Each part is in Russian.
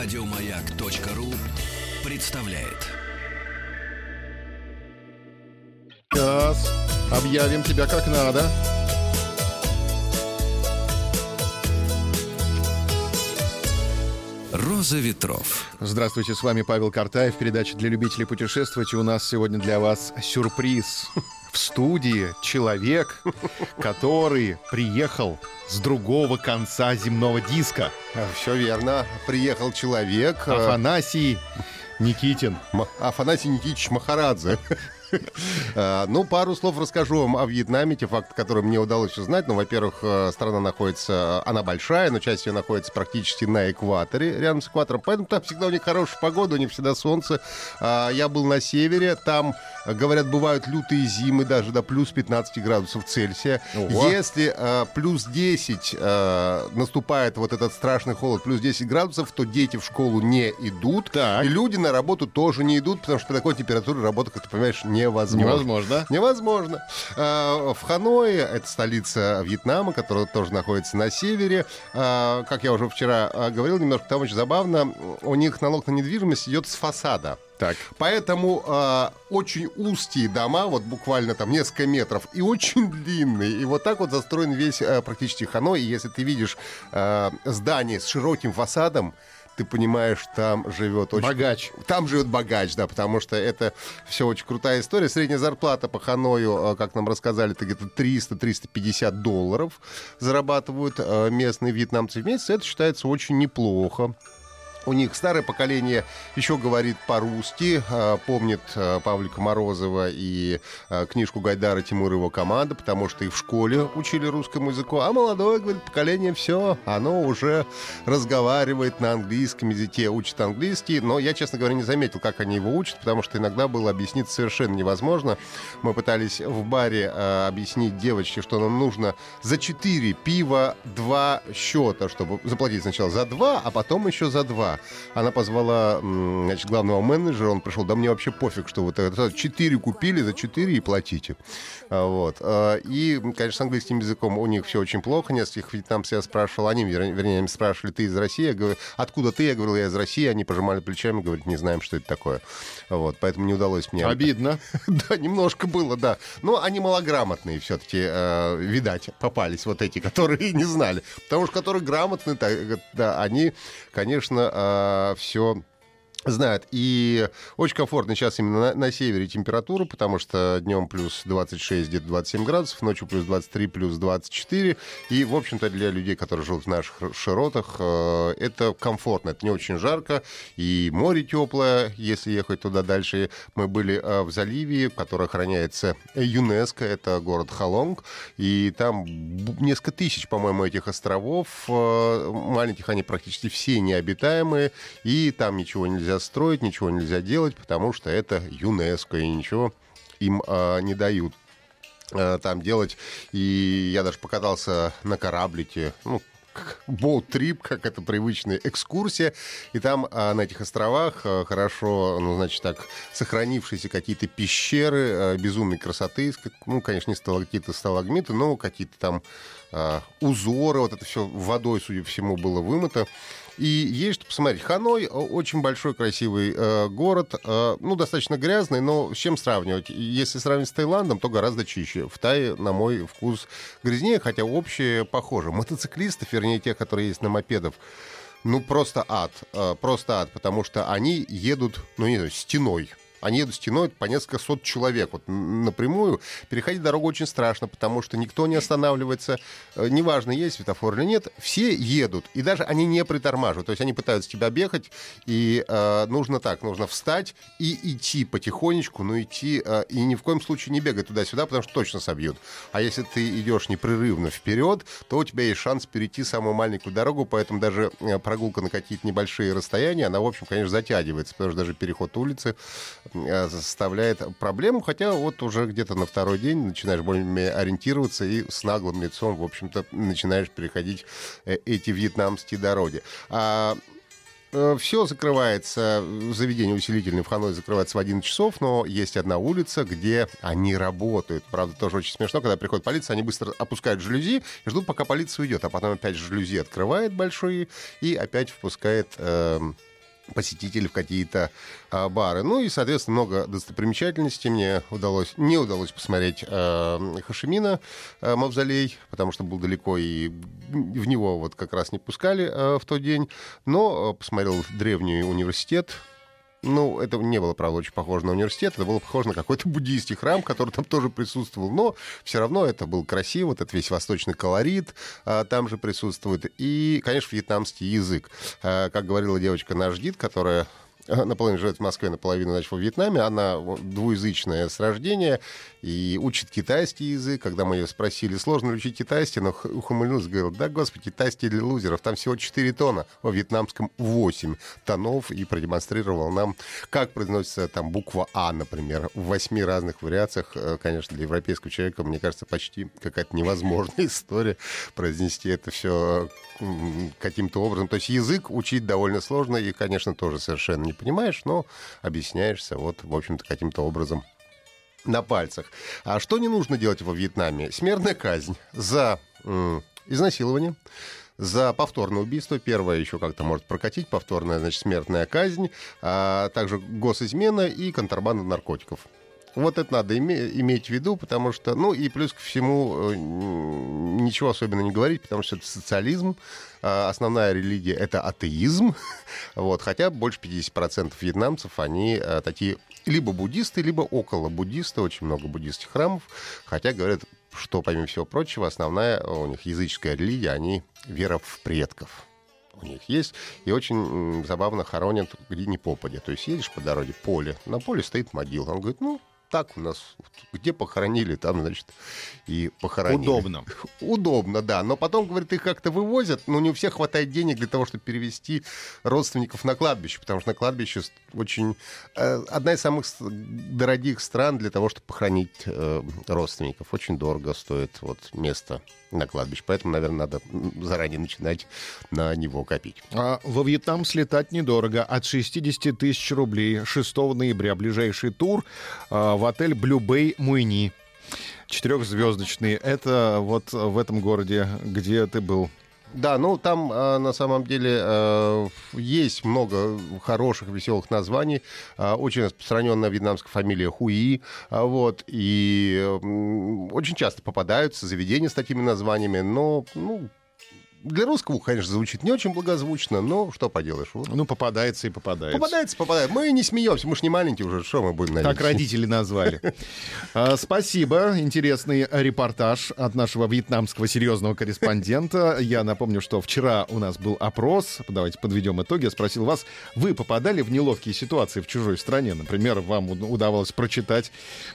Радиомаяк.ру представляет. Сейчас объявим тебя как надо. Роза ветров. Здравствуйте, с вами Павел Картаев. Передача для любителей путешествовать. И у нас сегодня для вас сюрприз. В студии человек, который приехал с другого конца земного диска. Все верно. Приехал человек. э, Афанасий Никитин. М- Афанасий Никитич Махарадзе. Э, Ну, пару слов расскажу вам о Вьетнаме, те факты, которые мне удалось узнать. Ну, во-первых, э, страна находится, она большая, но часть ее находится практически на экваторе, рядом с экватором, поэтому там всегда у них хорошая погода, у них всегда солнце. А, Я был на севере, там, э, говорят, бывают лютые зимы, даже до плюс 15 градусов Цельсия. Ого. Если э, плюс 10 э, наступает вот этот страшный холод, плюс 10 градусов, то дети в школу не идут, Так. и люди на работу тоже не идут, потому что при такой температуре работа, как ты понимаешь, невозможно. Невозможно. Невозможно. А, В Ханое, это столица Вьетнама, которая тоже находится на севере. А, Как я уже вчера а, говорил, немножко там очень забавно, у них налог на недвижимость идет с фасада. Так. Поэтому а, очень узкие дома, вот буквально там несколько метров, и очень длинные. И вот так вот застроен весь а, практически Ханой. И если ты видишь а, здание с широким фасадом, ты понимаешь, там живет очень... Богач. Там живет богач, да, потому что это все очень крутая история. Средняя зарплата по Ханою, э, как нам рассказали, это где-то 300-350 долларов зарабатывают э, местные вьетнамцы в месяц. Это считается очень неплохо. У них старое поколение еще говорит по-русски, э, помнит э, Павлика Морозова и э, книжку Гайдара Тимур и его команда, потому что и в школе учили русскому языку, а молодое, говорит, поколение все, оно уже разговаривает на английском языке, учит английский, но я, честно говоря, не заметил, как они его учат, потому что иногда было объяснить совершенно невозможно. Мы пытались в баре объяснить девочке, что нам нужно за 4 пива 2 счета, чтобы заплатить сначала за 2, а потом еще за 2. Она позвала значит, главного менеджера, он пришел, да мне вообще пофиг, что вот это 4 купили, за 4 и платите. А, Вот. А, И, конечно, с английским языком у них все очень плохо. Нескольких вьетнамцев я спрашивал, они, вер- вернее, они спрашивали, ты из России? Я говорю, откуда ты? Я говорил, я из России. Они пожимали плечами, говорят, не знаем, что это такое. Вот. Поэтому не удалось мне... Обидно. Да, немножко было, да. Но они малограмотные все-таки, видать, попались вот эти, которые не знали. Потому что которые грамотные, так, э, да, они, конечно, все знают. И очень комфортно сейчас именно на, на севере температура, потому что днем плюс 26, где-то 27 градусов, ночью плюс 23, плюс 24. И, в общем-то, для людей, которые живут в наших широтах, э, это комфортно. Это не очень жарко. И море теплое, если ехать туда дальше. Мы были э, в заливе, который охраняется ЮНЕСКО. Это город Халонг. И там несколько тысяч, по-моему, этих островов. Э, Маленьких они практически все необитаемые. И там ничего нельзя строить, ничего нельзя делать, потому что это ЮНЕСКО. И ничего им э, не дают э, там делать. И я даже покатался на кораблике, ну, боут-трип, как это привычная экскурсия. И там а, на этих островах а, хорошо, ну, значит так, сохранившиеся какие-то пещеры а, безумной красоты. Ну, конечно, не стало какие-то сталагмиты, но какие-то там а, узоры. Вот это все водой, судя по всему, было вымыто. И есть что посмотреть. Ханой очень большой, красивый э, город. э, ну, достаточно грязный, но с чем сравнивать? Если сравнивать с Таиландом, то гораздо чище. В Тае, на мой вкус, грязнее, хотя общее похоже. Мотоциклистов, вернее, тех, которые есть на мопедах, ну, просто ад. э, просто ад, потому что они едут, ну, не знаю, стеной. Они едут стеной по несколько сот человек вот, напрямую. Переходить дорогу очень страшно, потому что никто не останавливается. Э, Неважно, есть светофор или нет, все едут. И даже они не притормаживают. То есть они пытаются тебя объехать, и э, нужно так, нужно встать и идти потихонечку, но идти э, и ни в коем случае не бегать туда-сюда, потому что точно собьют. А если ты идешь непрерывно вперед, то у тебя есть шанс перейти самую маленькую дорогу, поэтому даже э, прогулка на какие-то небольшие расстояния, она, в общем, конечно, затягивается, потому что даже переход улицы э, составляет проблему, хотя вот уже где-то на второй день начинаешь более ориентироваться и с наглым лицом, в общем-то, начинаешь переходить э, эти вьетнамские дороги. А все закрывается, заведение усилительное в Ханой закрывается в 11 часов, но есть одна улица, где они работают. Правда, тоже очень смешно, когда приходит полиция, они быстро опускают жалюзи и ждут, пока полиция уйдет, а потом опять жалюзи открывает большие и опять впускает эм, посетителей в какие-то а, бары. Ну и, соответственно, много достопримечательностей мне удалось, не удалось посмотреть а, Хашимина а, мавзолей, потому что был далеко и в него вот как раз не пускали а, в тот день. Но а, посмотрел древний университет, ну, это не было, правда, очень похоже на университет, это было похоже на какой-то буддийский храм, который там тоже присутствовал, но все равно это был красиво, вот этот весь восточный колорит а, там же присутствует, и, конечно, вьетнамский язык. А, как говорила девочка наш гид, которая наполовину живет в Москве, наполовину, значит, во Вьетнаме. Она двуязычная с рождения и учит китайский язык. Когда мы ее спросили, сложно ли учить китайский, но ухмыльнулась, говорил, да, господи, китайский для лузеров, там всего 4 тона, во вьетнамском 8 тонов, и продемонстрировал нам, как произносится там буква А, например, в восьми разных вариациях. Э, конечно, для европейского человека, мне кажется, почти какая-то невозможная история произнести это все каким-то образом. То есть язык учить довольно сложно и, конечно, тоже совершенно не понимаешь, но объясняешься вот, в общем-то, каким-то образом на пальцах. А что не нужно делать во Вьетнаме? Смертная казнь за м, изнасилование, за повторное убийство. Первое еще как-то может прокатить, повторная, значит, смертная казнь, а также госизмена и контрабанда наркотиков. Вот это надо име- иметь в виду, потому что, ну и плюс ко всему, э, ничего особенно не говорить, потому что это социализм, э, основная религия это атеизм, вот, хотя больше 50% вьетнамцев, они э, такие либо буддисты, либо около буддисты, очень много буддистских храмов, хотя говорят, что, помимо всего прочего, основная у них языческая религия, они вера в предков у них есть. И очень забавно хоронят где ни попадя. То есть едешь по дороге, поле, на поле стоит могила. Он говорит, ну, так у нас, где похоронили, там, значит, и похоронили. Удобно. Удобно, да. Но потом, говорит, их как-то вывозят, но не у всех хватает денег для того, чтобы перевести родственников на кладбище, потому что на кладбище очень... Э, одна из самых дорогих стран для того, чтобы похоронить э, родственников. Очень дорого стоит вот место на кладбище. Поэтому, наверное, надо заранее начинать на него копить. А во Вьетнам слетать недорого. От 60 тысяч рублей 6 ноября ближайший тур а, в отель Blue Bay Муйни. Четырехзвездочный. Это вот в этом городе, где ты был. Да, ну там э, на самом деле э, есть много хороших, веселых названий. Э, очень распространенная вьетнамская фамилия Хуи. Э, вот, и очень часто попадаются заведения с такими названиями, но ну, для русского, конечно, звучит не очень благозвучно, но что поделаешь. Вот. Ну, попадается и попадается. Попадается, попадается. Мы не смеемся, мы же не маленькие уже, что мы будем надеяться. Так родители назвали. А, спасибо. Интересный репортаж от нашего вьетнамского серьезного корреспондента. Я напомню, что вчера у нас был опрос. Давайте подведем итоги. Я спросил вас, вы попадали в неловкие ситуации в чужой стране? Например, вам удавалось прочитать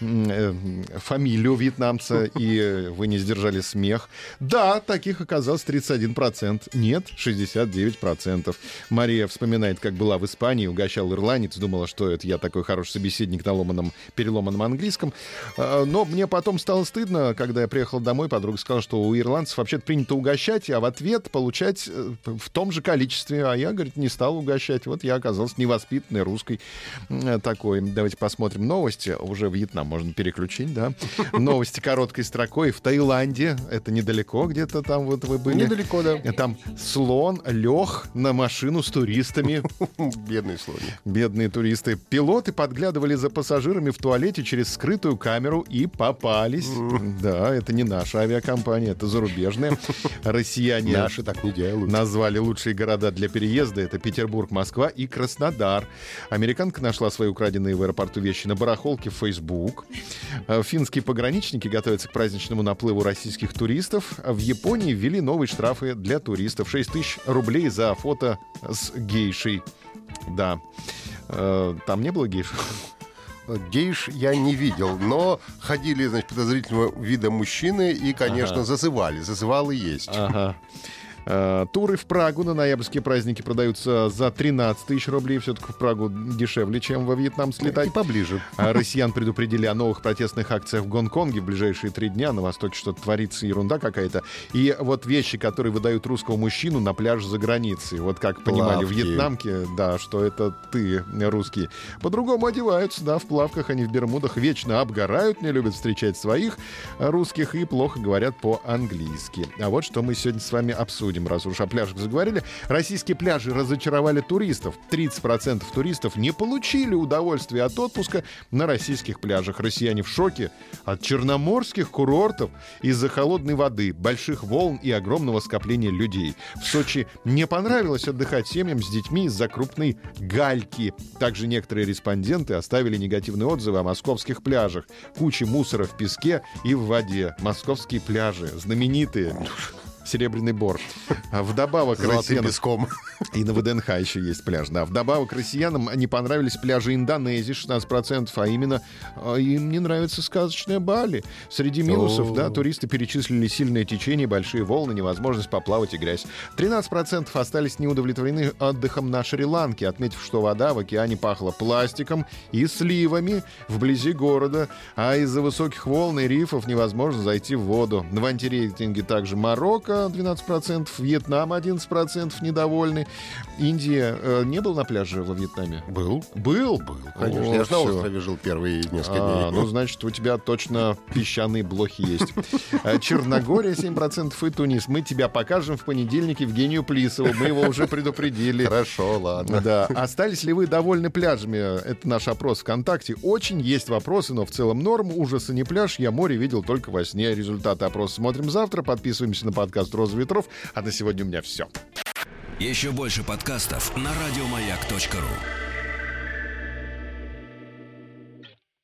э, фамилию вьетнамца, и вы не сдержали смех. Да, таких оказалось 31 1%. Нет, 69%. Мария вспоминает, как была в Испании, угощал ирландец, думала, что это я такой хороший собеседник на ломаном, переломанном английском. А, но мне потом стало стыдно, когда я приехал домой, подруга сказала, что у ирландцев вообще-то принято угощать, а в ответ получать э, в том же количестве. А я, говорит, не стал угощать. Вот я оказался невоспитанной русской э, такой. Давайте посмотрим новости. Уже Вьетнам можно переключить, да? Новости короткой строкой. В Таиланде, это недалеко где-то там вот вы были. Недалеко кода. Там слон лег на машину с туристами. Бедные слоны. Бедные туристы. Пилоты подглядывали за пассажирами в туалете через скрытую камеру и попались. Да, это не наша авиакомпания, это зарубежная. Россияне Наши так не делают. назвали лучшие города для переезда. Это Петербург, Москва и Краснодар. Американка нашла свои украденные в аэропорту вещи на барахолке в Facebook. Э, финские пограничники готовятся к праздничному наплыву российских туристов. В Японии ввели новый штраф штрафы для туристов. 6 тысяч рублей за фото с гейшей. Да. Э, там не было гейш? Гейш я не видел, но ходили, значит, подозрительного вида мужчины и, конечно, ага. зазывали. Зазывалы есть. Ага. Э, туры в Прагу на ноябрьские праздники продаются за 13 тысяч рублей. Все-таки в Прагу дешевле, чем во Вьетнам слетать. И поближе. А россиян предупредили о новых протестных акциях в Гонконге в ближайшие три дня. На Востоке что-то творится, ерунда какая-то. И вот вещи, которые выдают русского мужчину на пляж за границей. Вот как понимали Плавки. вьетнамки, да, что это ты, русский. По-другому одеваются, да, в плавках, они в бермудах вечно обгорают, не любят встречать своих русских и плохо говорят по-английски. А вот что мы сегодня с вами обсудим будем, раз уж о пляжах заговорили. Российские пляжи разочаровали туристов. 30% туристов не получили удовольствия от отпуска на российских пляжах. Россияне в шоке от черноморских курортов из-за холодной воды, больших волн и огромного скопления людей. В Сочи не понравилось отдыхать семьям с детьми из-за крупной гальки. Также некоторые респонденты оставили негативные отзывы о московских пляжах. Куча мусора в песке и в воде. Московские пляжи знаменитые. Серебряный бор. А Вдобавок Золотым россиянам... песком. И на ВДНХ еще есть пляж. Да. Вдобавок россиянам не понравились пляжи Индонезии 16%, а именно а, им не нравится сказочная Бали. Среди минусов, да, туристы перечислили сильное течение, большие волны, невозможность поплавать и грязь. 13% остались неудовлетворены отдыхом на Шри-Ланке, отметив, что вода в океане пахла пластиком и сливами вблизи города, а из-за высоких волн и рифов невозможно зайти в воду. В антирейтинге также Марокко 12%, Вьетнам 11% недовольны. Индия э, не был на пляже во Вьетнаме? Был. Был? Был, конечно. О, Я же на острове жил первые несколько А, дней. ну, значит, у тебя точно песчаные блохи есть. А, Черногория 7% и Тунис. Мы тебя покажем в понедельник Евгению Плисову. Мы его уже предупредили. Хорошо, ладно. Да. Остались ли вы довольны пляжами? Это наш опрос ВКонтакте. Очень есть вопросы, но в целом норм. Ужасы не пляж. Я море видел только во сне. Результаты опроса смотрим завтра. Подписываемся на подкаст «Роза ветров». А на сегодня у меня все. Еще больше подкастов на радиомаяк.ру.